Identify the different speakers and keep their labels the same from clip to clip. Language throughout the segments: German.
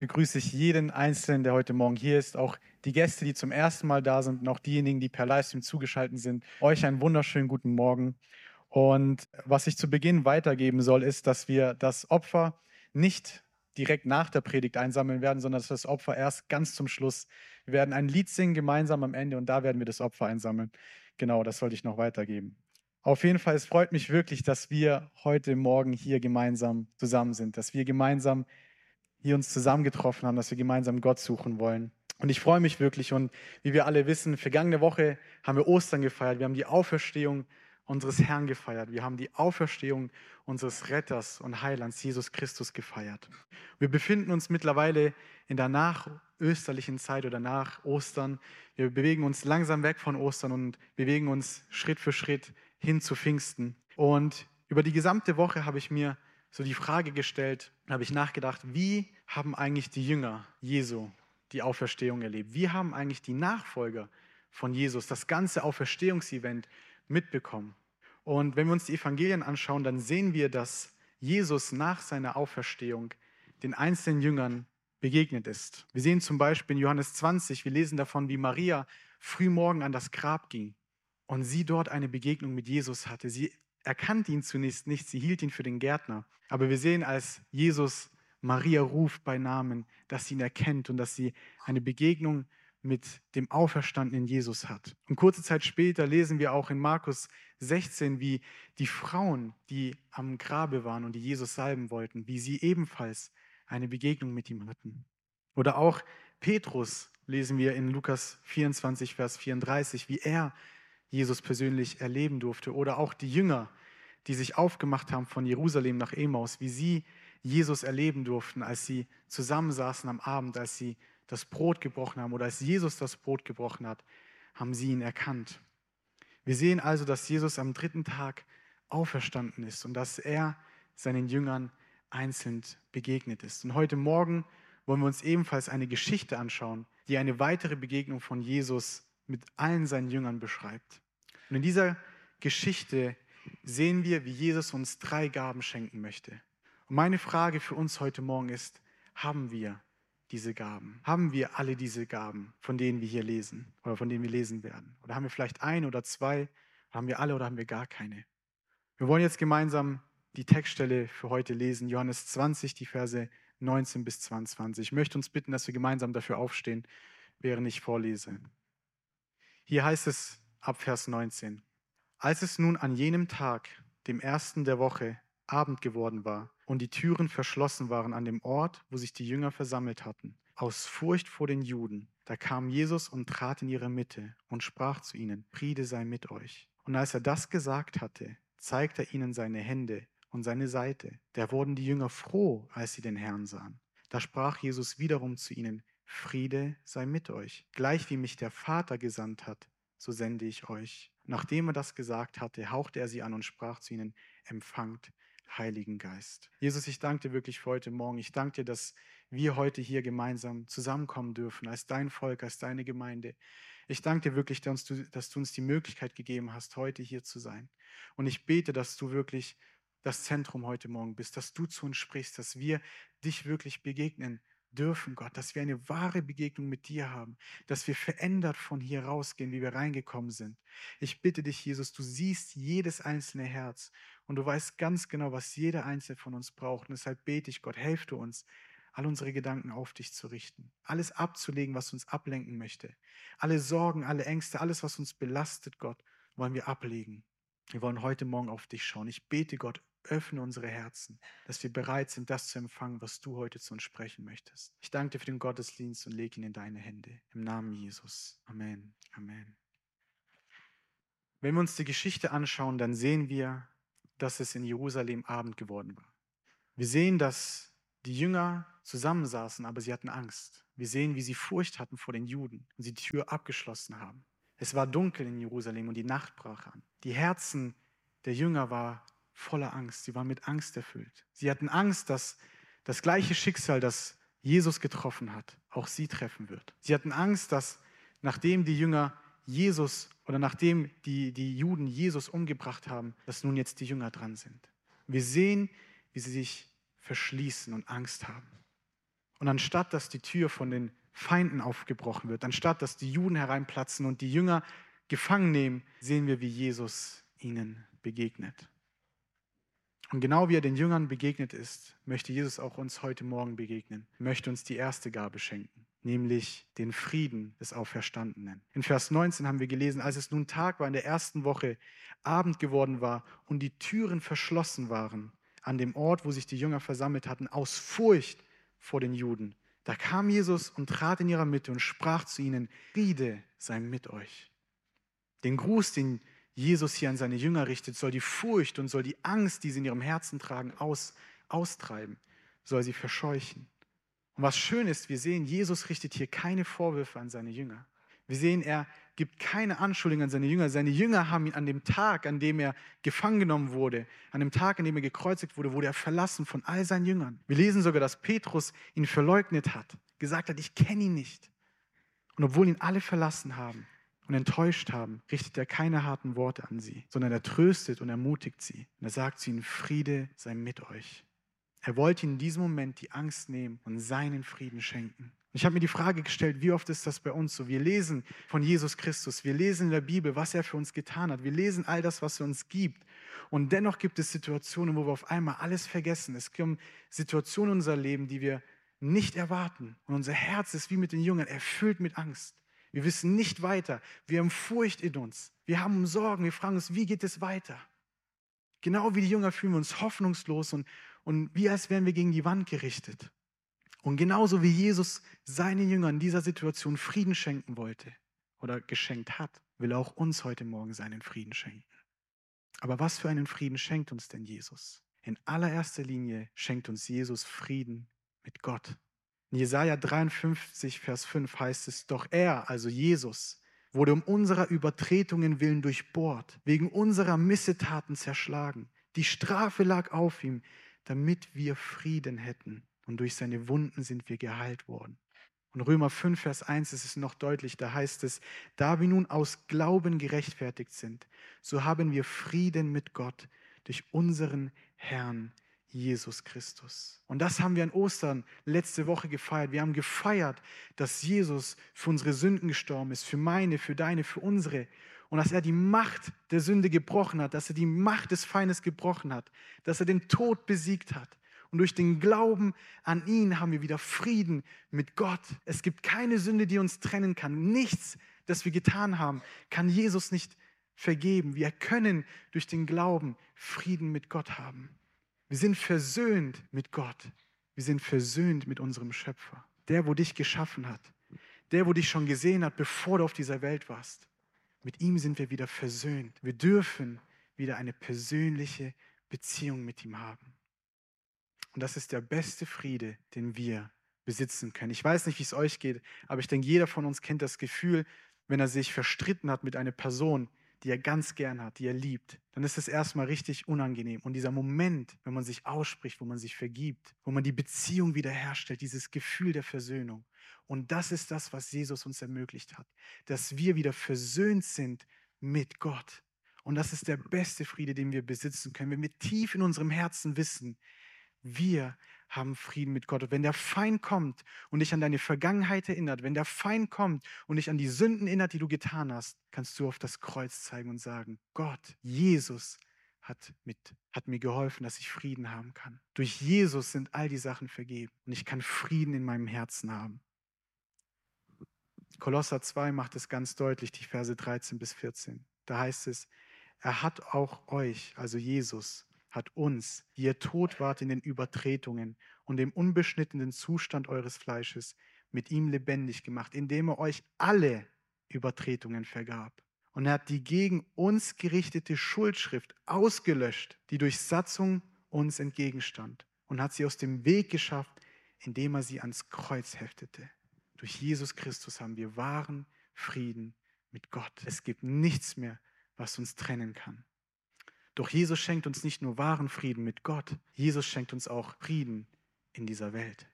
Speaker 1: begrüße ich jeden Einzelnen, der heute Morgen hier ist, auch die Gäste, die zum ersten Mal da sind und auch diejenigen, die per Livestream zugeschaltet sind. Euch einen wunderschönen guten Morgen. Und was ich zu Beginn weitergeben soll, ist, dass wir das Opfer nicht direkt nach der Predigt einsammeln werden, sondern dass das Opfer erst ganz zum Schluss. Wir werden ein Lied singen gemeinsam am Ende und da werden wir das Opfer einsammeln. Genau, das sollte ich noch weitergeben. Auf jeden Fall, es freut mich wirklich, dass wir heute Morgen hier gemeinsam zusammen sind, dass wir gemeinsam hier uns zusammengetroffen haben, dass wir gemeinsam Gott suchen wollen. Und ich freue mich wirklich. Und wie wir alle wissen, vergangene Woche haben wir Ostern gefeiert. Wir haben die Auferstehung unseres Herrn gefeiert. Wir haben die Auferstehung unseres Retters und Heilands, Jesus Christus, gefeiert. Wir befinden uns mittlerweile in der nachösterlichen Zeit oder nach Ostern. Wir bewegen uns langsam weg von Ostern und bewegen uns Schritt für Schritt hin zu Pfingsten. Und über die gesamte Woche habe ich mir so die Frage gestellt, habe ich nachgedacht, wie haben eigentlich die Jünger Jesu die Auferstehung erlebt? Wie haben eigentlich die Nachfolger von Jesus das ganze Auferstehungsevent mitbekommen? Und wenn wir uns die Evangelien anschauen, dann sehen wir, dass Jesus nach seiner Auferstehung den einzelnen Jüngern begegnet ist. Wir sehen zum Beispiel in Johannes 20, wir lesen davon, wie Maria frühmorgen an das Grab ging und sie dort eine Begegnung mit Jesus hatte. Sie erkannte ihn zunächst nicht, sie hielt ihn für den Gärtner. Aber wir sehen, als Jesus Maria ruft bei Namen, dass sie ihn erkennt und dass sie eine Begegnung mit dem auferstandenen Jesus hat. Und kurze Zeit später lesen wir auch in Markus 16, wie die Frauen, die am Grabe waren und die Jesus salben wollten, wie sie ebenfalls eine Begegnung mit ihm hatten. Oder auch Petrus lesen wir in Lukas 24, Vers 34, wie er Jesus persönlich erleben durfte. Oder auch die Jünger, die sich aufgemacht haben von Jerusalem nach Emaus, wie sie Jesus erleben durften, als sie zusammensaßen am Abend, als sie das Brot gebrochen haben oder als Jesus das Brot gebrochen hat, haben sie ihn erkannt. Wir sehen also, dass Jesus am dritten Tag auferstanden ist und dass er seinen Jüngern einzeln begegnet ist. Und heute Morgen wollen wir uns ebenfalls eine Geschichte anschauen, die eine weitere Begegnung von Jesus mit allen seinen Jüngern beschreibt. Und in dieser Geschichte sehen wir, wie Jesus uns drei Gaben schenken möchte. Und meine Frage für uns heute Morgen ist, haben wir diese Gaben? Haben wir alle diese Gaben, von denen wir hier lesen oder von denen wir lesen werden? Oder haben wir vielleicht ein oder zwei? Haben wir alle oder haben wir gar keine? Wir wollen jetzt gemeinsam die Textstelle für heute lesen, Johannes 20, die Verse 19 bis 22. Ich möchte uns bitten, dass wir gemeinsam dafür aufstehen, während ich vorlese. Hier heißt es ab Vers 19. Als es nun an jenem Tag, dem ersten der Woche, Abend geworden war und die Türen verschlossen waren an dem Ort, wo sich die Jünger versammelt hatten, aus Furcht vor den Juden, da kam Jesus und trat in ihre Mitte und sprach zu ihnen, Friede sei mit euch. Und als er das gesagt hatte, zeigte er ihnen seine Hände und seine Seite. Da wurden die Jünger froh, als sie den Herrn sahen. Da sprach Jesus wiederum zu ihnen, Friede sei mit euch. Gleich wie mich der Vater gesandt hat, so sende ich euch. Nachdem er das gesagt hatte, hauchte er sie an und sprach zu ihnen, empfangt Heiligen Geist. Jesus, ich danke dir wirklich für heute Morgen. Ich danke dir, dass wir heute hier gemeinsam zusammenkommen dürfen, als dein Volk, als deine Gemeinde. Ich danke dir wirklich, dass du, dass du uns die Möglichkeit gegeben hast, heute hier zu sein. Und ich bete, dass du wirklich das Zentrum heute Morgen bist, dass du zu uns sprichst, dass wir dich wirklich begegnen dürfen, Gott, dass wir eine wahre Begegnung mit dir haben, dass wir verändert von hier rausgehen, wie wir reingekommen sind. Ich bitte dich, Jesus, du siehst jedes einzelne Herz und du weißt ganz genau, was jeder einzelne von uns braucht. Und deshalb bete ich, Gott, helf du uns, all unsere Gedanken auf dich zu richten, alles abzulegen, was uns ablenken möchte. Alle Sorgen, alle Ängste, alles, was uns belastet, Gott, wollen wir ablegen. Wir wollen heute Morgen auf dich schauen. Ich bete, Gott, öffne unsere Herzen, dass wir bereit sind, das zu empfangen, was du heute zu uns sprechen möchtest. Ich danke dir für den Gottesdienst und lege ihn in deine Hände. Im Namen Jesus. Amen. Amen. Wenn wir uns die Geschichte anschauen, dann sehen wir, dass es in Jerusalem Abend geworden war. Wir sehen, dass die Jünger zusammensaßen, aber sie hatten Angst. Wir sehen, wie sie Furcht hatten vor den Juden und sie die Tür abgeschlossen haben. Es war dunkel in Jerusalem und die Nacht brach an. Die Herzen der Jünger waren voller Angst. Sie waren mit Angst erfüllt. Sie hatten Angst, dass das gleiche Schicksal, das Jesus getroffen hat, auch sie treffen wird. Sie hatten Angst, dass nachdem die Jünger Jesus oder nachdem die, die Juden Jesus umgebracht haben, dass nun jetzt die Jünger dran sind. Wir sehen, wie sie sich verschließen und Angst haben. Und anstatt dass die Tür von den Feinden aufgebrochen wird, anstatt dass die Juden hereinplatzen und die Jünger gefangen nehmen, sehen wir, wie Jesus ihnen begegnet. Und genau wie er den Jüngern begegnet ist, möchte Jesus auch uns heute Morgen begegnen, möchte uns die erste Gabe schenken, nämlich den Frieden des Auferstandenen. In Vers 19 haben wir gelesen, als es nun Tag war in der ersten Woche, Abend geworden war und die Türen verschlossen waren an dem Ort, wo sich die Jünger versammelt hatten, aus Furcht vor den Juden. Da kam Jesus und trat in ihrer Mitte und sprach zu ihnen, Friede sei mit euch. Den Gruß, den Jesus hier an seine Jünger richtet, soll die Furcht und soll die Angst, die sie in ihrem Herzen tragen, aus, austreiben, soll sie verscheuchen. Und was schön ist, wir sehen, Jesus richtet hier keine Vorwürfe an seine Jünger. Wir sehen, er gibt keine Anschuldigung an seine Jünger. Seine Jünger haben ihn an dem Tag, an dem er gefangen genommen wurde, an dem Tag, an dem er gekreuzigt wurde, wurde er verlassen von all seinen Jüngern. Wir lesen sogar, dass Petrus ihn verleugnet hat, gesagt hat, ich kenne ihn nicht. Und obwohl ihn alle verlassen haben, und enttäuscht haben, richtet er keine harten Worte an sie, sondern er tröstet und ermutigt sie. Und er sagt zu ihnen, Friede sei mit euch. Er wollte ihnen in diesem Moment die Angst nehmen und seinen Frieden schenken. Ich habe mir die Frage gestellt, wie oft ist das bei uns so? Wir lesen von Jesus Christus, wir lesen in der Bibel, was er für uns getan hat, wir lesen all das, was er uns gibt. Und dennoch gibt es Situationen, wo wir auf einmal alles vergessen. Es gibt Situationen in unser Leben, die wir nicht erwarten. Und unser Herz ist wie mit den Jüngern erfüllt mit Angst. Wir wissen nicht weiter. Wir haben Furcht in uns. Wir haben Sorgen. Wir fragen uns, wie geht es weiter? Genau wie die Jünger fühlen wir uns hoffnungslos und, und wie als wären wir gegen die Wand gerichtet. Und genauso wie Jesus seinen Jüngern in dieser Situation Frieden schenken wollte oder geschenkt hat, will er auch uns heute Morgen seinen Frieden schenken. Aber was für einen Frieden schenkt uns denn Jesus? In allererster Linie schenkt uns Jesus Frieden mit Gott. In Jesaja 53, Vers 5 heißt es: Doch er, also Jesus, wurde um unserer Übertretungen willen durchbohrt, wegen unserer Missetaten zerschlagen. Die Strafe lag auf ihm, damit wir Frieden hätten. Und durch seine Wunden sind wir geheilt worden. Und Römer 5, Vers 1 ist es noch deutlich, da heißt es, da wir nun aus Glauben gerechtfertigt sind, so haben wir Frieden mit Gott durch unseren Herrn Jesus Christus. Und das haben wir an Ostern letzte Woche gefeiert. Wir haben gefeiert, dass Jesus für unsere Sünden gestorben ist, für meine, für deine, für unsere. Und dass er die Macht der Sünde gebrochen hat, dass er die Macht des Feindes gebrochen hat, dass er den Tod besiegt hat. Und durch den Glauben an ihn haben wir wieder Frieden mit Gott. Es gibt keine Sünde, die uns trennen kann. Nichts, das wir getan haben, kann Jesus nicht vergeben. Wir können durch den Glauben Frieden mit Gott haben. Wir sind versöhnt mit Gott. Wir sind versöhnt mit unserem Schöpfer. Der, wo dich geschaffen hat. Der, wo dich schon gesehen hat, bevor du auf dieser Welt warst. Mit ihm sind wir wieder versöhnt. Wir dürfen wieder eine persönliche Beziehung mit ihm haben. Und das ist der beste Friede, den wir besitzen können. Ich weiß nicht, wie es euch geht, aber ich denke, jeder von uns kennt das Gefühl, wenn er sich verstritten hat mit einer Person, die er ganz gern hat, die er liebt, dann ist es erstmal richtig unangenehm. Und dieser Moment, wenn man sich ausspricht, wo man sich vergibt, wo man die Beziehung wiederherstellt, dieses Gefühl der Versöhnung. Und das ist das, was Jesus uns ermöglicht hat, dass wir wieder versöhnt sind mit Gott. Und das ist der beste Friede, den wir besitzen können, wenn wir tief in unserem Herzen wissen, wir haben Frieden mit Gott. Und wenn der Feind kommt und dich an deine Vergangenheit erinnert, wenn der Feind kommt und dich an die Sünden erinnert, die du getan hast, kannst du auf das Kreuz zeigen und sagen, Gott, Jesus hat, mit, hat mir geholfen, dass ich Frieden haben kann. Durch Jesus sind all die Sachen vergeben und ich kann Frieden in meinem Herzen haben. Kolosser 2 macht es ganz deutlich, die Verse 13 bis 14. Da heißt es, er hat auch euch, also Jesus, hat uns, die ihr tot wart in den Übertretungen und dem unbeschnittenen Zustand eures Fleisches, mit ihm lebendig gemacht, indem er euch alle Übertretungen vergab. Und er hat die gegen uns gerichtete Schuldschrift ausgelöscht, die durch Satzung uns entgegenstand, und hat sie aus dem Weg geschafft, indem er sie ans Kreuz heftete. Durch Jesus Christus haben wir wahren Frieden mit Gott. Es gibt nichts mehr, was uns trennen kann. Doch Jesus schenkt uns nicht nur wahren Frieden mit Gott, Jesus schenkt uns auch Frieden in dieser Welt.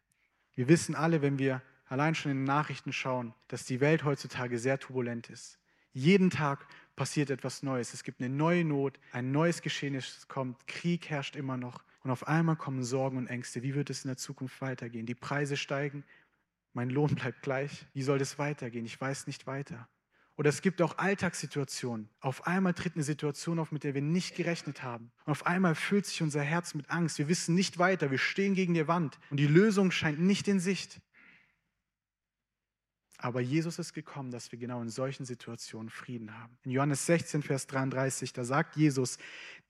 Speaker 1: Wir wissen alle, wenn wir allein schon in den Nachrichten schauen, dass die Welt heutzutage sehr turbulent ist. Jeden Tag passiert etwas Neues. Es gibt eine neue Not, ein neues Geschehnis kommt, Krieg herrscht immer noch. Und auf einmal kommen Sorgen und Ängste. Wie wird es in der Zukunft weitergehen? Die Preise steigen, mein Lohn bleibt gleich. Wie soll das weitergehen? Ich weiß nicht weiter. Oder es gibt auch Alltagssituationen. Auf einmal tritt eine Situation auf, mit der wir nicht gerechnet haben. Und auf einmal füllt sich unser Herz mit Angst. Wir wissen nicht weiter. Wir stehen gegen die Wand. Und die Lösung scheint nicht in Sicht. Aber Jesus ist gekommen, dass wir genau in solchen Situationen Frieden haben. In Johannes 16, Vers 33, da sagt Jesus,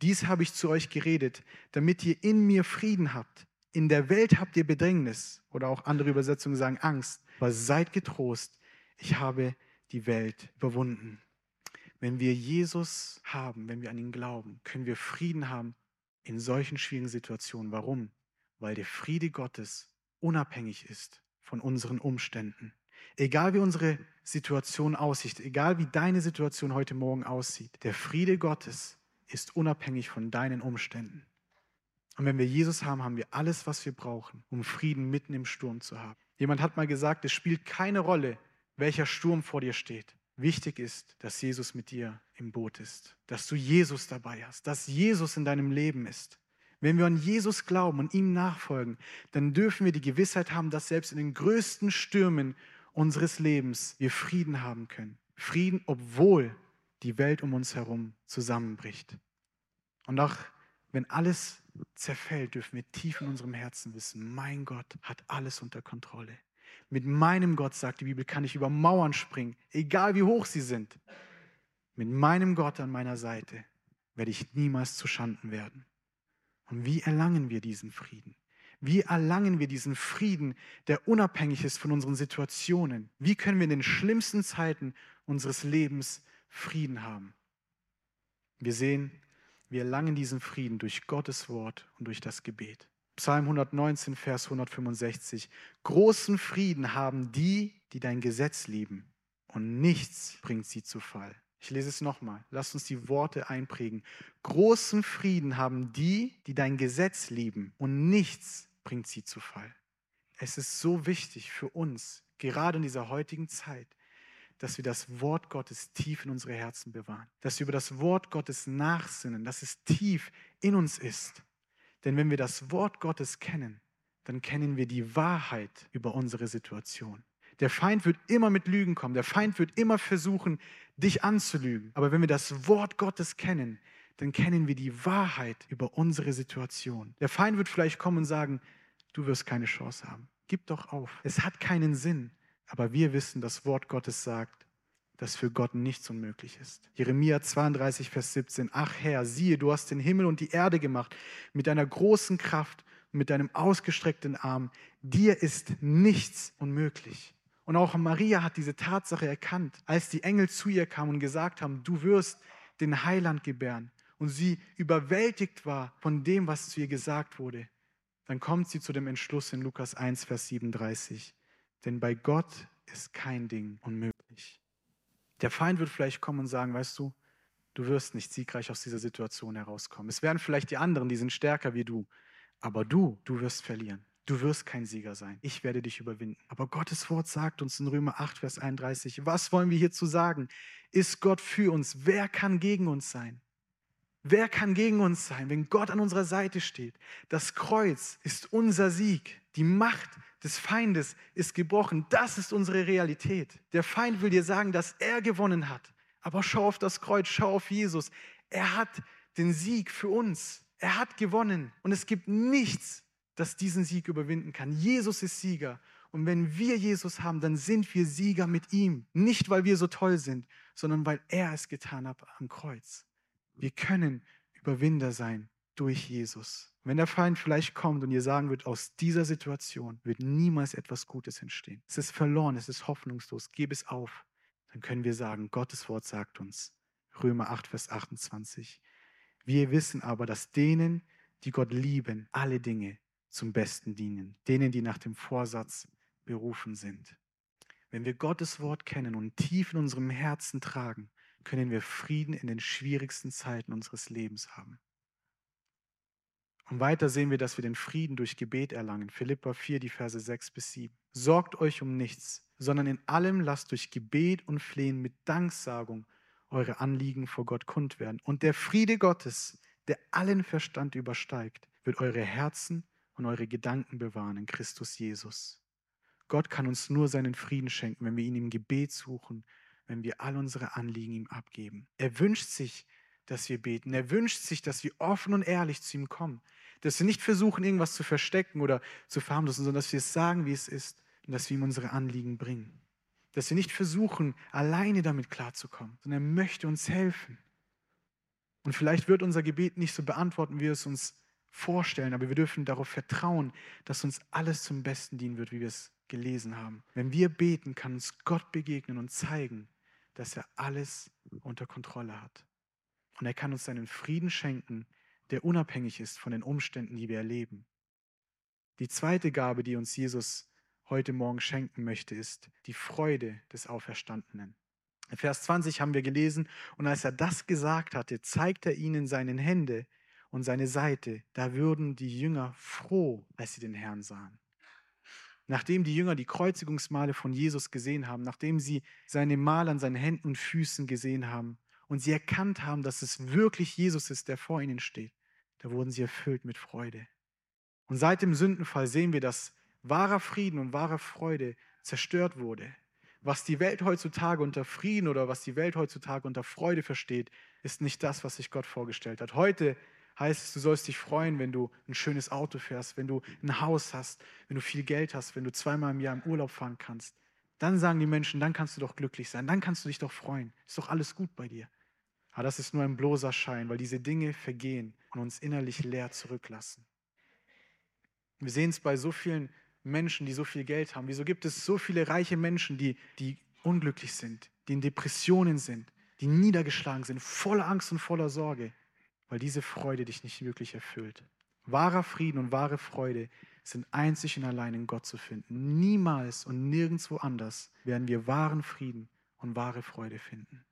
Speaker 1: dies habe ich zu euch geredet, damit ihr in mir Frieden habt. In der Welt habt ihr Bedrängnis oder auch andere Übersetzungen sagen Angst. Aber seid getrost, ich habe die Welt überwunden. Wenn wir Jesus haben, wenn wir an ihn glauben, können wir Frieden haben in solchen schwierigen Situationen. Warum? Weil der Friede Gottes unabhängig ist von unseren Umständen. Egal wie unsere Situation aussieht, egal wie deine Situation heute Morgen aussieht, der Friede Gottes ist unabhängig von deinen Umständen. Und wenn wir Jesus haben, haben wir alles, was wir brauchen, um Frieden mitten im Sturm zu haben. Jemand hat mal gesagt, es spielt keine Rolle, welcher Sturm vor dir steht. Wichtig ist, dass Jesus mit dir im Boot ist, dass du Jesus dabei hast, dass Jesus in deinem Leben ist. Wenn wir an Jesus glauben und ihm nachfolgen, dann dürfen wir die Gewissheit haben, dass selbst in den größten Stürmen unseres Lebens wir Frieden haben können. Frieden, obwohl die Welt um uns herum zusammenbricht. Und auch wenn alles zerfällt, dürfen wir tief in unserem Herzen wissen, mein Gott hat alles unter Kontrolle. Mit meinem Gott, sagt die Bibel, kann ich über Mauern springen, egal wie hoch sie sind. Mit meinem Gott an meiner Seite werde ich niemals zu Schanden werden. Und wie erlangen wir diesen Frieden? Wie erlangen wir diesen Frieden, der unabhängig ist von unseren Situationen? Wie können wir in den schlimmsten Zeiten unseres Lebens Frieden haben? Wir sehen, wir erlangen diesen Frieden durch Gottes Wort und durch das Gebet. Psalm 119, Vers 165. Großen Frieden haben die, die dein Gesetz lieben, und nichts bringt sie zu Fall. Ich lese es nochmal. Lass uns die Worte einprägen. Großen Frieden haben die, die dein Gesetz lieben, und nichts bringt sie zu Fall. Es ist so wichtig für uns, gerade in dieser heutigen Zeit, dass wir das Wort Gottes tief in unsere Herzen bewahren, dass wir über das Wort Gottes nachsinnen, dass es tief in uns ist. Denn wenn wir das Wort Gottes kennen, dann kennen wir die Wahrheit über unsere Situation. Der Feind wird immer mit Lügen kommen. Der Feind wird immer versuchen, dich anzulügen. Aber wenn wir das Wort Gottes kennen, dann kennen wir die Wahrheit über unsere Situation. Der Feind wird vielleicht kommen und sagen, du wirst keine Chance haben. Gib doch auf. Es hat keinen Sinn. Aber wir wissen, das Wort Gottes sagt, dass für Gott nichts unmöglich ist. Jeremia 32, Vers 17. Ach Herr, siehe, du hast den Himmel und die Erde gemacht mit deiner großen Kraft mit deinem ausgestreckten Arm. Dir ist nichts unmöglich. Und auch Maria hat diese Tatsache erkannt, als die Engel zu ihr kamen und gesagt haben, du wirst den Heiland gebären. Und sie überwältigt war von dem, was zu ihr gesagt wurde. Dann kommt sie zu dem Entschluss in Lukas 1, Vers 37. Denn bei Gott ist kein Ding unmöglich. Der Feind wird vielleicht kommen und sagen, weißt du, du wirst nicht siegreich aus dieser Situation herauskommen. Es werden vielleicht die anderen, die sind stärker wie du. Aber du, du wirst verlieren. Du wirst kein Sieger sein. Ich werde dich überwinden. Aber Gottes Wort sagt uns in Römer 8, Vers 31, was wollen wir hierzu sagen? Ist Gott für uns? Wer kann gegen uns sein? Wer kann gegen uns sein, wenn Gott an unserer Seite steht? Das Kreuz ist unser Sieg. Die Macht des Feindes ist gebrochen. Das ist unsere Realität. Der Feind will dir sagen, dass er gewonnen hat. Aber schau auf das Kreuz, schau auf Jesus. Er hat den Sieg für uns. Er hat gewonnen. Und es gibt nichts, das diesen Sieg überwinden kann. Jesus ist Sieger. Und wenn wir Jesus haben, dann sind wir Sieger mit ihm. Nicht, weil wir so toll sind, sondern weil er es getan hat am Kreuz. Wir können Überwinder sein durch Jesus. Wenn der Feind vielleicht kommt und ihr sagen wird, aus dieser Situation wird niemals etwas Gutes entstehen. Es ist verloren, es ist hoffnungslos, gib es auf. Dann können wir sagen, Gottes Wort sagt uns, Römer 8, Vers 28. Wir wissen aber, dass denen, die Gott lieben, alle Dinge zum Besten dienen, denen, die nach dem Vorsatz berufen sind. Wenn wir Gottes Wort kennen und tief in unserem Herzen tragen, können wir Frieden in den schwierigsten Zeiten unseres Lebens haben. Und weiter sehen wir, dass wir den Frieden durch Gebet erlangen. Philippa 4, die Verse 6 bis 7. Sorgt euch um nichts, sondern in allem lasst durch Gebet und Flehen mit Danksagung eure Anliegen vor Gott kund werden. Und der Friede Gottes, der allen Verstand übersteigt, wird eure Herzen und eure Gedanken bewahren in Christus Jesus. Gott kann uns nur seinen Frieden schenken, wenn wir ihn im Gebet suchen, wenn wir all unsere Anliegen ihm abgeben. Er wünscht sich, dass wir beten. Er wünscht sich, dass wir offen und ehrlich zu ihm kommen. Dass wir nicht versuchen, irgendwas zu verstecken oder zu verharmlosen, sondern dass wir es sagen, wie es ist und dass wir ihm unsere Anliegen bringen. Dass wir nicht versuchen, alleine damit klarzukommen, sondern er möchte uns helfen. Und vielleicht wird unser Gebet nicht so beantworten, wie wir es uns vorstellen, aber wir dürfen darauf vertrauen, dass uns alles zum Besten dienen wird, wie wir es gelesen haben. Wenn wir beten, kann uns Gott begegnen und zeigen, dass er alles unter Kontrolle hat. Und er kann uns seinen Frieden schenken, der unabhängig ist von den Umständen, die wir erleben. Die zweite Gabe, die uns Jesus heute Morgen schenken möchte, ist die Freude des Auferstandenen. In Vers 20 haben wir gelesen, und als er das gesagt hatte, zeigt er ihnen seine Hände und seine Seite. Da würden die Jünger froh, als sie den Herrn sahen. Nachdem die Jünger die Kreuzigungsmale von Jesus gesehen haben, nachdem sie seine Mal an seinen Händen und Füßen gesehen haben und sie erkannt haben, dass es wirklich Jesus ist, der vor ihnen steht, da wurden sie erfüllt mit Freude. Und seit dem Sündenfall sehen wir, dass wahrer Frieden und wahre Freude zerstört wurde. Was die Welt heutzutage unter Frieden oder was die Welt heutzutage unter Freude versteht, ist nicht das, was sich Gott vorgestellt hat. Heute heißt es, du sollst dich freuen, wenn du ein schönes Auto fährst, wenn du ein Haus hast, wenn du viel Geld hast, wenn du zweimal im Jahr im Urlaub fahren kannst. Dann sagen die Menschen, dann kannst du doch glücklich sein, dann kannst du dich doch freuen. Ist doch alles gut bei dir. Aber das ist nur ein bloßer Schein, weil diese Dinge vergehen und uns innerlich leer zurücklassen. Wir sehen es bei so vielen Menschen, die so viel Geld haben. Wieso gibt es so viele reiche Menschen, die, die unglücklich sind, die in Depressionen sind, die niedergeschlagen sind, voller Angst und voller Sorge? weil diese Freude dich nicht wirklich erfüllt. Wahrer Frieden und wahre Freude sind einzig und allein in Gott zu finden. Niemals und nirgendwo anders werden wir wahren Frieden und wahre Freude finden.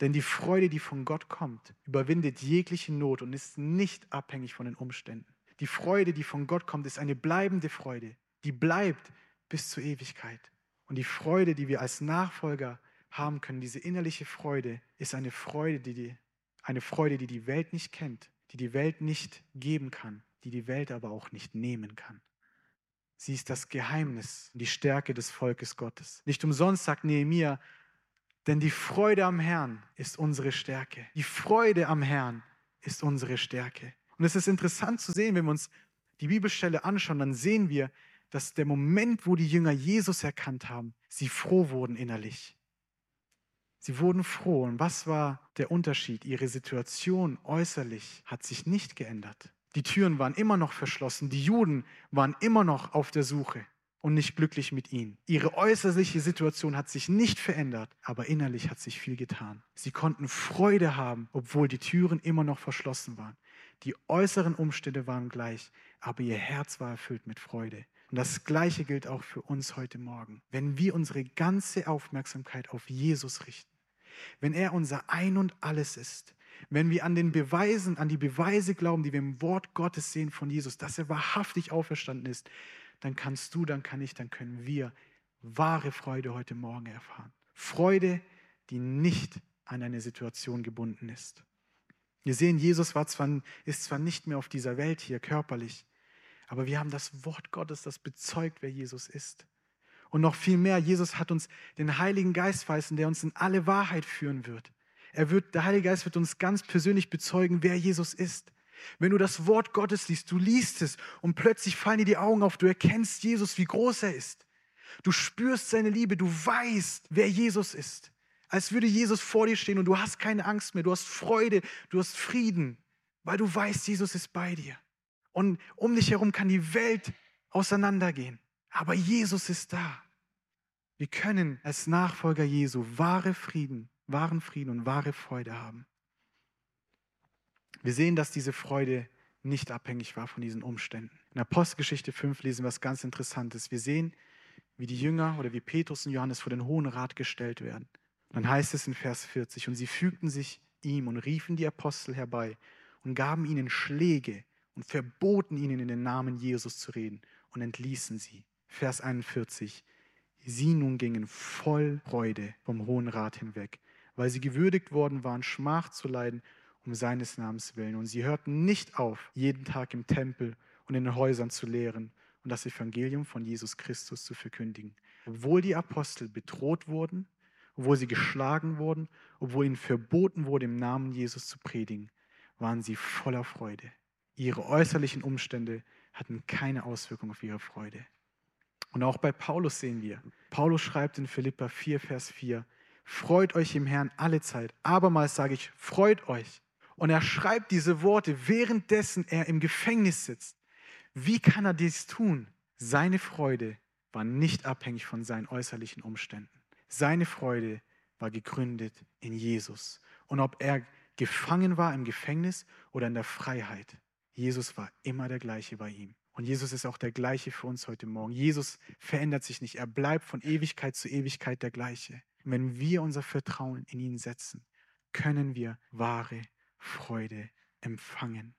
Speaker 1: Denn die Freude, die von Gott kommt, überwindet jegliche Not und ist nicht abhängig von den Umständen. Die Freude, die von Gott kommt, ist eine bleibende Freude, die bleibt bis zur Ewigkeit. Und die Freude, die wir als Nachfolger haben können, diese innerliche Freude, ist eine Freude, die eine Freude, die die Welt nicht kennt, die die Welt nicht geben kann, die die Welt aber auch nicht nehmen kann. Sie ist das Geheimnis, die Stärke des Volkes Gottes. Nicht umsonst sagt Nehemiah, denn die Freude am Herrn ist unsere Stärke. Die Freude am Herrn ist unsere Stärke. Und es ist interessant zu sehen, wenn wir uns die Bibelstelle anschauen, dann sehen wir, dass der Moment, wo die Jünger Jesus erkannt haben, sie froh wurden innerlich. Sie wurden froh. Und was war der Unterschied? Ihre Situation äußerlich hat sich nicht geändert. Die Türen waren immer noch verschlossen. Die Juden waren immer noch auf der Suche und nicht glücklich mit ihnen. Ihre äußerliche Situation hat sich nicht verändert, aber innerlich hat sich viel getan. Sie konnten Freude haben, obwohl die Türen immer noch verschlossen waren. Die äußeren Umstände waren gleich, aber ihr Herz war erfüllt mit Freude. Und das Gleiche gilt auch für uns heute Morgen. Wenn wir unsere ganze Aufmerksamkeit auf Jesus richten, wenn er unser Ein und alles ist, wenn wir an den Beweisen, an die Beweise glauben, die wir im Wort Gottes sehen von Jesus, dass er wahrhaftig auferstanden ist, dann kannst du, dann kann ich, dann können wir wahre Freude heute Morgen erfahren. Freude, die nicht an eine Situation gebunden ist. Wir sehen, Jesus war zwar, ist zwar nicht mehr auf dieser Welt hier körperlich, aber wir haben das Wort Gottes, das bezeugt, wer Jesus ist. Und noch viel mehr, Jesus hat uns den Heiligen Geist verheißen, der uns in alle Wahrheit führen wird. Er wird, der Heilige Geist wird uns ganz persönlich bezeugen, wer Jesus ist. Wenn du das Wort Gottes liest, du liest es und plötzlich fallen dir die Augen auf, du erkennst Jesus, wie groß er ist. Du spürst seine Liebe, du weißt, wer Jesus ist. Als würde Jesus vor dir stehen und du hast keine Angst mehr, du hast Freude, du hast Frieden, weil du weißt, Jesus ist bei dir. Und um dich herum kann die Welt auseinandergehen. Aber Jesus ist da. Wir können als Nachfolger Jesu wahre Frieden, wahren Frieden und wahre Freude haben. Wir sehen, dass diese Freude nicht abhängig war von diesen Umständen. In Apostelgeschichte 5 lesen wir was ganz Interessantes. Wir sehen, wie die Jünger oder wie Petrus und Johannes vor den Hohen Rat gestellt werden. Dann heißt es in Vers 40, und sie fügten sich ihm und riefen die Apostel herbei und gaben ihnen Schläge und verboten ihnen in den Namen Jesus zu reden und entließen sie. Vers 41. Sie nun gingen voll Freude vom Hohen Rat hinweg, weil sie gewürdigt worden waren, Schmach zu leiden um seines Namens willen. Und sie hörten nicht auf, jeden Tag im Tempel und in den Häusern zu lehren und das Evangelium von Jesus Christus zu verkündigen. Obwohl die Apostel bedroht wurden, obwohl sie geschlagen wurden, obwohl ihnen verboten wurde, im Namen Jesus zu predigen, waren sie voller Freude. Ihre äußerlichen Umstände hatten keine Auswirkung auf ihre Freude. Und auch bei Paulus sehen wir, Paulus schreibt in Philippa 4, Vers 4, Freut euch im Herrn alle Zeit. Abermals sage ich, freut euch. Und er schreibt diese Worte, währenddessen er im Gefängnis sitzt. Wie kann er dies tun? Seine Freude war nicht abhängig von seinen äußerlichen Umständen. Seine Freude war gegründet in Jesus. Und ob er gefangen war im Gefängnis oder in der Freiheit, Jesus war immer der gleiche bei ihm. Und Jesus ist auch der gleiche für uns heute Morgen. Jesus verändert sich nicht. Er bleibt von Ewigkeit zu Ewigkeit der gleiche. Und wenn wir unser Vertrauen in ihn setzen, können wir wahre Freude empfangen.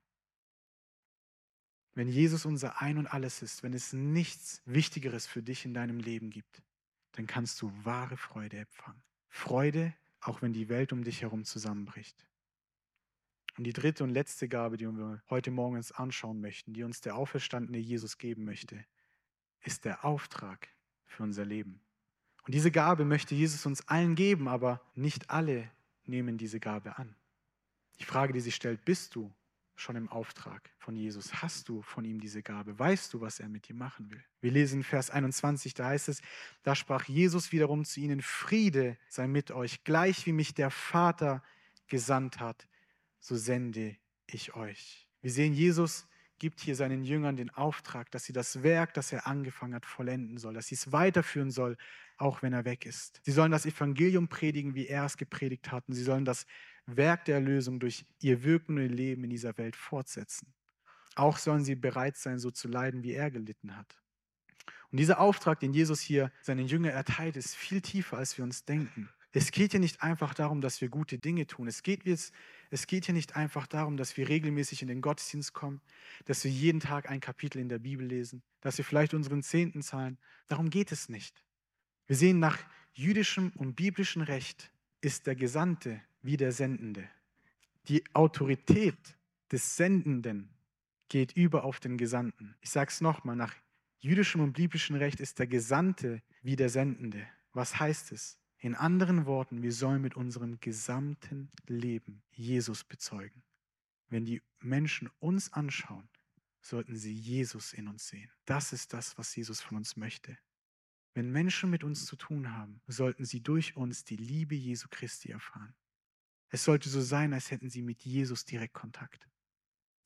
Speaker 1: Wenn Jesus unser Ein und alles ist, wenn es nichts Wichtigeres für dich in deinem Leben gibt, dann kannst du wahre Freude empfangen. Freude, auch wenn die Welt um dich herum zusammenbricht. Und die dritte und letzte Gabe, die wir heute Morgen uns anschauen möchten, die uns der auferstandene Jesus geben möchte, ist der Auftrag für unser Leben. Und diese Gabe möchte Jesus uns allen geben, aber nicht alle nehmen diese Gabe an. Die Frage, die sich stellt, bist du schon im Auftrag von Jesus? Hast du von ihm diese Gabe? Weißt du, was er mit dir machen will? Wir lesen Vers 21, da heißt es, da sprach Jesus wiederum zu ihnen, Friede sei mit euch, gleich wie mich der Vater gesandt hat, so sende ich euch. Wir sehen, Jesus gibt hier seinen Jüngern den Auftrag, dass sie das Werk, das er angefangen hat, vollenden soll, dass sie es weiterführen soll, auch wenn er weg ist. Sie sollen das Evangelium predigen, wie er es gepredigt hat, und sie sollen das Werk der Erlösung durch ihr Wirken und ihr Leben in dieser Welt fortsetzen. Auch sollen sie bereit sein, so zu leiden, wie er gelitten hat. Und dieser Auftrag, den Jesus hier seinen Jüngern erteilt, ist viel tiefer, als wir uns denken. Es geht hier nicht einfach darum, dass wir gute Dinge tun. Es geht, es geht hier nicht einfach darum, dass wir regelmäßig in den Gottesdienst kommen, dass wir jeden Tag ein Kapitel in der Bibel lesen, dass wir vielleicht unseren Zehnten zahlen. Darum geht es nicht. Wir sehen, nach jüdischem und biblischem Recht ist der Gesandte wie der Sendende. Die Autorität des Sendenden geht über auf den Gesandten. Ich sage es nochmal, nach jüdischem und biblischem Recht ist der Gesandte wie der Sendende. Was heißt es? In anderen Worten, wir sollen mit unserem gesamten Leben Jesus bezeugen. Wenn die Menschen uns anschauen, sollten sie Jesus in uns sehen. Das ist das, was Jesus von uns möchte. Wenn Menschen mit uns zu tun haben, sollten sie durch uns die Liebe Jesu Christi erfahren. Es sollte so sein, als hätten sie mit Jesus direkt Kontakt.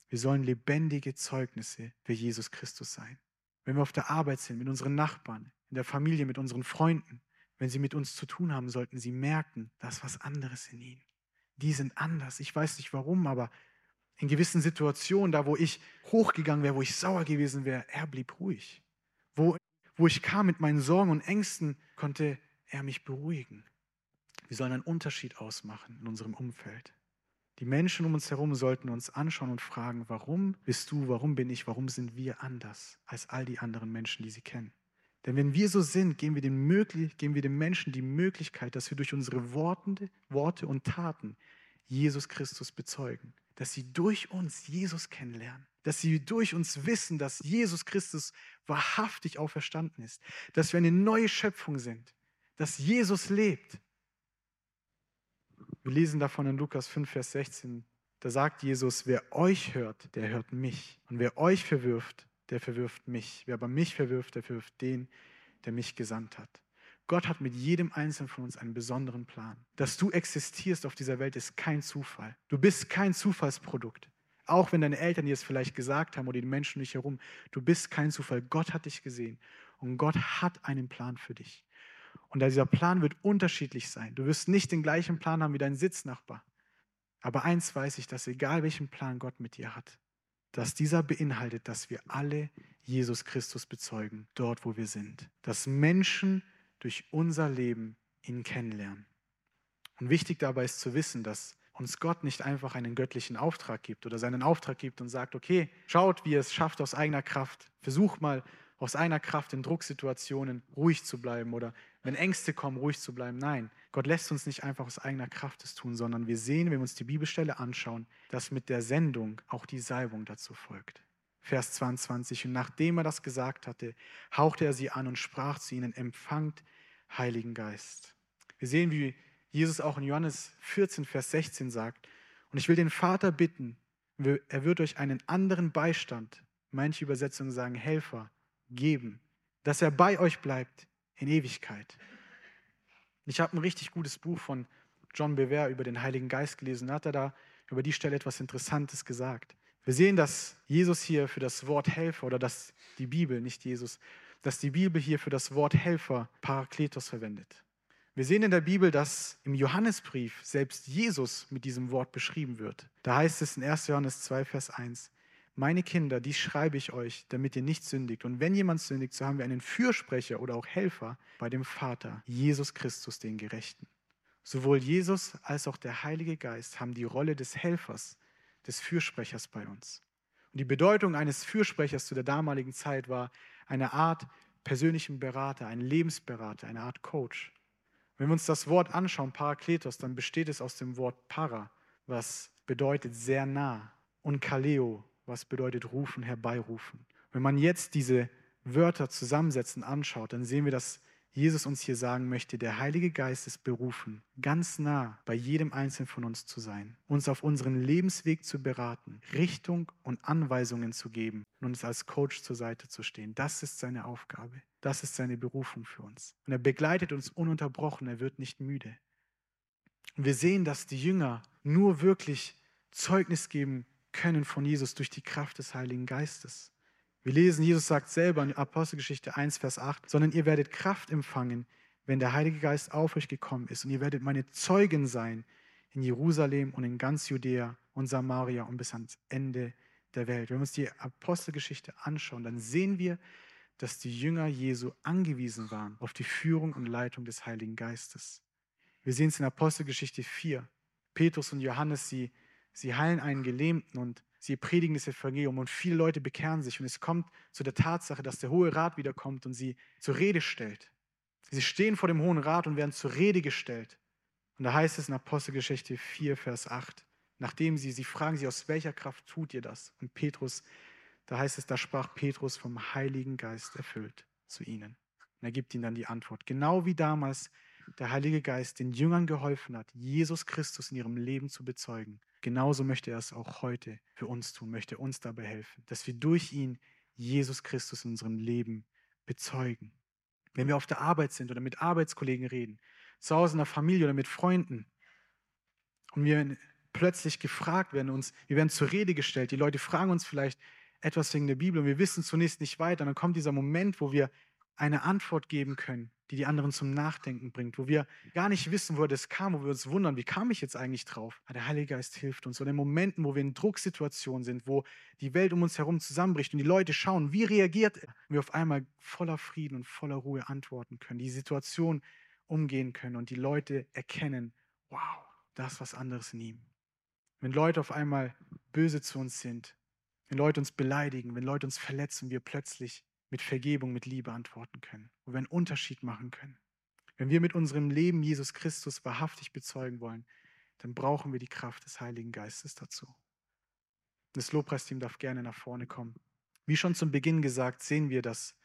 Speaker 1: Wir sollen lebendige Zeugnisse für Jesus Christus sein. Wenn wir auf der Arbeit sind, mit unseren Nachbarn, in der Familie, mit unseren Freunden, wenn sie mit uns zu tun haben, sollten sie merken, da ist was anderes in ihnen. Die sind anders. Ich weiß nicht warum, aber in gewissen Situationen, da wo ich hochgegangen wäre, wo ich sauer gewesen wäre, er blieb ruhig. Wo, wo ich kam mit meinen Sorgen und Ängsten, konnte er mich beruhigen. Wir sollen einen Unterschied ausmachen in unserem Umfeld. Die Menschen um uns herum sollten uns anschauen und fragen, warum bist du, warum bin ich, warum sind wir anders als all die anderen Menschen, die sie kennen. Denn wenn wir so sind, geben wir, den möglich, geben wir den Menschen die Möglichkeit, dass wir durch unsere Worte, Worte und Taten Jesus Christus bezeugen. Dass sie durch uns Jesus kennenlernen. Dass sie durch uns wissen, dass Jesus Christus wahrhaftig auferstanden ist. Dass wir eine neue Schöpfung sind. Dass Jesus lebt. Wir lesen davon in Lukas 5, Vers 16. Da sagt Jesus, wer euch hört, der hört mich. Und wer euch verwirft, der verwirft mich. Wer aber mich verwirft, der verwirft den, der mich gesandt hat. Gott hat mit jedem Einzelnen von uns einen besonderen Plan. Dass du existierst auf dieser Welt ist kein Zufall. Du bist kein Zufallsprodukt. Auch wenn deine Eltern dir es vielleicht gesagt haben oder die Menschen um dich herum, du bist kein Zufall. Gott hat dich gesehen und Gott hat einen Plan für dich. Und dieser Plan wird unterschiedlich sein. Du wirst nicht den gleichen Plan haben wie dein Sitznachbar. Aber eins weiß ich, dass egal welchen Plan Gott mit dir hat, dass dieser beinhaltet, dass wir alle Jesus Christus bezeugen, dort wo wir sind. Dass Menschen durch unser Leben ihn kennenlernen. Und wichtig dabei ist zu wissen, dass uns Gott nicht einfach einen göttlichen Auftrag gibt oder seinen Auftrag gibt und sagt, okay, schaut, wie ihr es schafft aus eigener Kraft. Versucht mal aus eigener Kraft in Drucksituationen ruhig zu bleiben oder wenn Ängste kommen, ruhig zu bleiben. Nein, Gott lässt uns nicht einfach aus eigener Kraft es tun, sondern wir sehen, wenn wir uns die Bibelstelle anschauen, dass mit der Sendung auch die Salbung dazu folgt. Vers 22. Und nachdem er das gesagt hatte, hauchte er sie an und sprach zu ihnen, empfangt Heiligen Geist. Wir sehen, wie Jesus auch in Johannes 14, Vers 16 sagt, und ich will den Vater bitten, er wird euch einen anderen Beistand, manche Übersetzungen sagen Helfer, geben, dass er bei euch bleibt in Ewigkeit. Ich habe ein richtig gutes Buch von John Bever über den Heiligen Geist gelesen. Da hat er da über die Stelle etwas Interessantes gesagt. Wir sehen, dass Jesus hier für das Wort Helfer oder dass die Bibel, nicht Jesus, dass die Bibel hier für das Wort Helfer Parakletos verwendet. Wir sehen in der Bibel, dass im Johannesbrief selbst Jesus mit diesem Wort beschrieben wird. Da heißt es in 1. Johannes 2, Vers 1, meine Kinder, dies schreibe ich euch, damit ihr nicht sündigt. Und wenn jemand sündigt, so haben wir einen Fürsprecher oder auch Helfer bei dem Vater, Jesus Christus, den Gerechten. Sowohl Jesus als auch der Heilige Geist haben die Rolle des Helfers, des Fürsprechers bei uns. Und die Bedeutung eines Fürsprechers zu der damaligen Zeit war eine Art persönlichen Berater, ein Lebensberater, eine Art Coach. Wenn wir uns das Wort anschauen, Parakletos, dann besteht es aus dem Wort para, was bedeutet sehr nah, und Kaleo, was bedeutet rufen, herbeirufen. Wenn man jetzt diese Wörter zusammensetzen anschaut, dann sehen wir, dass Jesus uns hier sagen möchte, der Heilige Geist ist berufen, ganz nah bei jedem Einzelnen von uns zu sein, uns auf unseren Lebensweg zu beraten, Richtung und Anweisungen zu geben und uns als Coach zur Seite zu stehen. Das ist seine Aufgabe. Das ist seine Berufung für uns. Und er begleitet uns ununterbrochen, er wird nicht müde. Wir sehen, dass die Jünger nur wirklich Zeugnis geben können von Jesus durch die Kraft des Heiligen Geistes. Wir lesen, Jesus sagt selber in Apostelgeschichte 1, Vers 8, sondern ihr werdet Kraft empfangen, wenn der Heilige Geist auf euch gekommen ist und ihr werdet meine Zeugen sein in Jerusalem und in ganz Judäa und Samaria und bis ans Ende der Welt. Wenn wir uns die Apostelgeschichte anschauen, dann sehen wir, dass die Jünger Jesu angewiesen waren auf die Führung und Leitung des Heiligen Geistes. Wir sehen es in Apostelgeschichte 4. Petrus und Johannes, sie Sie heilen einen Gelähmten und sie predigen das Evangelium und viele Leute bekehren sich. Und es kommt zu der Tatsache, dass der Hohe Rat wiederkommt und sie zur Rede stellt. Sie stehen vor dem Hohen Rat und werden zur Rede gestellt. Und da heißt es in Apostelgeschichte 4, Vers 8, nachdem sie, sie fragen sie, aus welcher Kraft tut ihr das? Und Petrus, da heißt es, da sprach Petrus vom Heiligen Geist erfüllt zu ihnen. Und er gibt ihnen dann die Antwort. Genau wie damals der Heilige Geist den Jüngern geholfen hat, Jesus Christus in ihrem Leben zu bezeugen, genauso möchte er es auch heute für uns tun, möchte uns dabei helfen, dass wir durch ihn Jesus Christus in unserem Leben bezeugen. Wenn wir auf der Arbeit sind oder mit Arbeitskollegen reden, zu Hause in der Familie oder mit Freunden und wir plötzlich gefragt werden, uns, wir werden zur Rede gestellt, die Leute fragen uns vielleicht etwas wegen der Bibel und wir wissen zunächst nicht weiter, dann kommt dieser Moment, wo wir eine Antwort geben können, die die anderen zum Nachdenken bringt, wo wir gar nicht wissen, wo das kam, wo wir uns wundern, wie kam ich jetzt eigentlich drauf? Aber der Heilige Geist hilft uns. Und in Momenten, wo wir in Drucksituationen sind, wo die Welt um uns herum zusammenbricht und die Leute schauen, wie reagiert er, wir auf einmal voller Frieden und voller Ruhe antworten können, die Situation umgehen können und die Leute erkennen, wow, da ist was anderes in ihm. Wenn Leute auf einmal böse zu uns sind, wenn Leute uns beleidigen, wenn Leute uns verletzen, wir plötzlich mit Vergebung, mit Liebe antworten können, wo wir einen Unterschied machen können. Wenn wir mit unserem Leben Jesus Christus wahrhaftig bezeugen wollen, dann brauchen wir die Kraft des Heiligen Geistes dazu. Das Lobpreisteam darf gerne nach vorne kommen. Wie schon zum Beginn gesagt, sehen wir, dass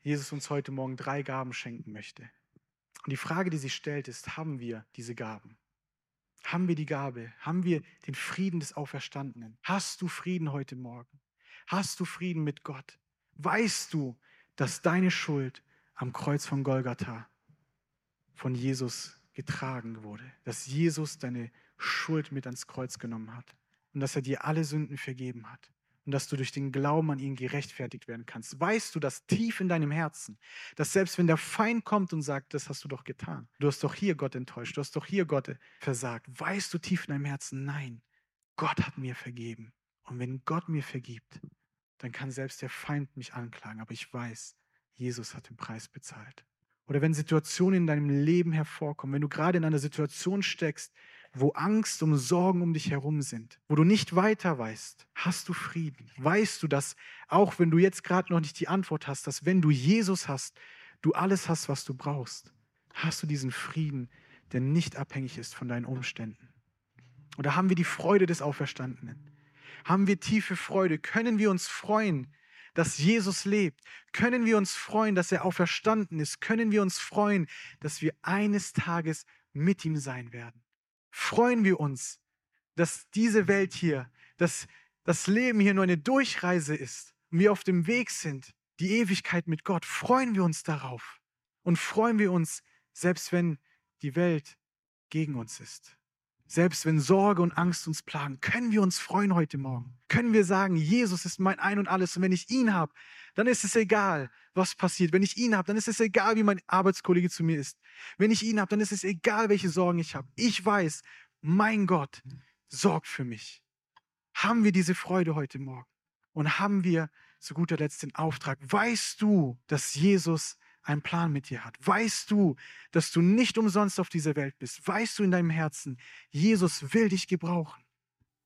Speaker 1: Jesus uns heute Morgen drei Gaben schenken möchte. Und die Frage, die sich stellt, ist, haben wir diese Gaben? Haben wir die Gabe? Haben wir den Frieden des Auferstandenen? Hast du Frieden heute Morgen? Hast du Frieden mit Gott? Weißt du, dass deine Schuld am Kreuz von Golgatha von Jesus getragen wurde, dass Jesus deine Schuld mit ans Kreuz genommen hat und dass er dir alle Sünden vergeben hat und dass du durch den Glauben an ihn gerechtfertigt werden kannst. Weißt du das tief in deinem Herzen, dass selbst wenn der Feind kommt und sagt, das hast du doch getan, du hast doch hier Gott enttäuscht, du hast doch hier Gott versagt, weißt du tief in deinem Herzen, nein, Gott hat mir vergeben. Und wenn Gott mir vergibt, dann kann selbst der Feind mich anklagen, aber ich weiß, Jesus hat den Preis bezahlt. Oder wenn Situationen in deinem Leben hervorkommen, wenn du gerade in einer Situation steckst, wo Angst und Sorgen um dich herum sind, wo du nicht weiter weißt, hast du Frieden. Weißt du, dass auch wenn du jetzt gerade noch nicht die Antwort hast, dass wenn du Jesus hast, du alles hast, was du brauchst, hast du diesen Frieden, der nicht abhängig ist von deinen Umständen. Oder haben wir die Freude des Auferstandenen? Haben wir tiefe Freude? Können wir uns freuen, dass Jesus lebt? Können wir uns freuen, dass er auferstanden ist? Können wir uns freuen, dass wir eines Tages mit ihm sein werden? freuen wir uns, dass diese Welt hier, dass das Leben hier nur eine Durchreise ist und wir auf dem Weg sind, die Ewigkeit mit Gott, freuen wir uns darauf und freuen wir uns, selbst wenn die Welt gegen uns ist. Selbst wenn Sorge und Angst uns plagen, können wir uns freuen heute Morgen. Können wir sagen, Jesus ist mein Ein und alles. Und wenn ich ihn habe, dann ist es egal, was passiert. Wenn ich ihn habe, dann ist es egal, wie mein Arbeitskollege zu mir ist. Wenn ich ihn habe, dann ist es egal, welche Sorgen ich habe. Ich weiß, mein Gott sorgt für mich. Haben wir diese Freude heute Morgen? Und haben wir zu guter Letzt den Auftrag, weißt du, dass Jesus einen Plan mit dir hat? Weißt du, dass du nicht umsonst auf dieser Welt bist? Weißt du in deinem Herzen, Jesus will dich gebrauchen?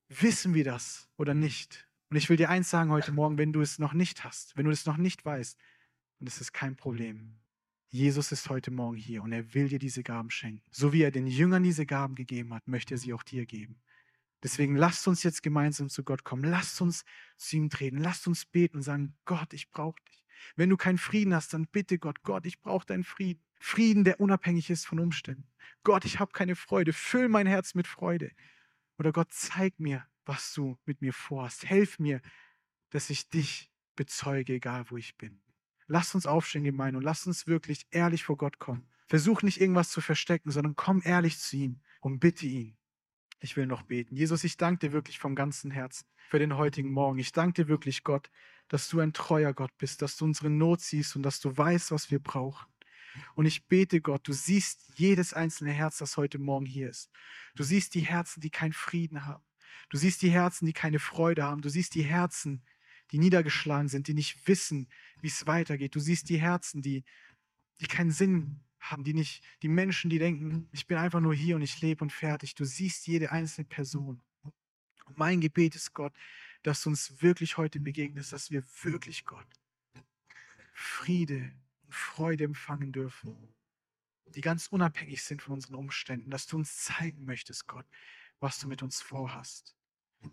Speaker 1: Wissen wir das oder nicht? Und ich will dir eins sagen heute Morgen, wenn du es noch nicht hast, wenn du es noch nicht weißt, ist es kein Problem. Jesus ist heute Morgen hier und er will dir diese Gaben schenken. So wie er den Jüngern diese Gaben gegeben hat, möchte er sie auch dir geben. Deswegen lasst uns jetzt gemeinsam zu Gott kommen. Lasst uns zu ihm treten. Lasst uns beten und sagen, Gott, ich brauche dich. Wenn du keinen Frieden hast, dann bitte Gott, Gott, ich brauche deinen Frieden. Frieden, der unabhängig ist von Umständen. Gott, ich habe keine Freude. Füll mein Herz mit Freude. Oder Gott, zeig mir, was du mit mir vorhast. Helf mir, dass ich dich bezeuge, egal wo ich bin. Lass uns aufstehen, Gemeinde, und lass uns wirklich ehrlich vor Gott kommen. Versuch nicht irgendwas zu verstecken, sondern komm ehrlich zu ihm und bitte ihn. Ich will noch beten. Jesus, ich danke dir wirklich vom ganzen Herzen für den heutigen Morgen. Ich danke dir wirklich, Gott, dass du ein treuer Gott bist, dass du unsere Not siehst und dass du weißt, was wir brauchen. Und ich bete, Gott, du siehst jedes einzelne Herz, das heute Morgen hier ist. Du siehst die Herzen, die keinen Frieden haben. Du siehst die Herzen, die keine Freude haben. Du siehst die Herzen, die niedergeschlagen sind, die nicht wissen, wie es weitergeht. Du siehst die Herzen, die, die keinen Sinn haben, die nicht, die Menschen, die denken, ich bin einfach nur hier und ich lebe und fertig. Du siehst jede einzelne Person. Und mein Gebet ist, Gott, dass du uns wirklich heute begegnest, dass wir wirklich Gott Friede und Freude empfangen dürfen, die ganz unabhängig sind von unseren Umständen, dass du uns zeigen möchtest, Gott, was du mit uns vorhast.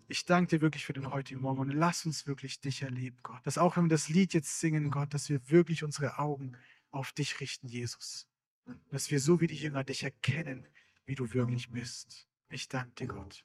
Speaker 1: Ich danke dir wirklich für den heutigen Morgen und lass uns wirklich dich erleben, Gott. Dass auch wenn wir das Lied jetzt singen, Gott, dass wir wirklich unsere Augen auf dich richten, Jesus. Dass wir so wie die Jünger dich erkennen, wie du wirklich bist. Ich danke dir, Gott.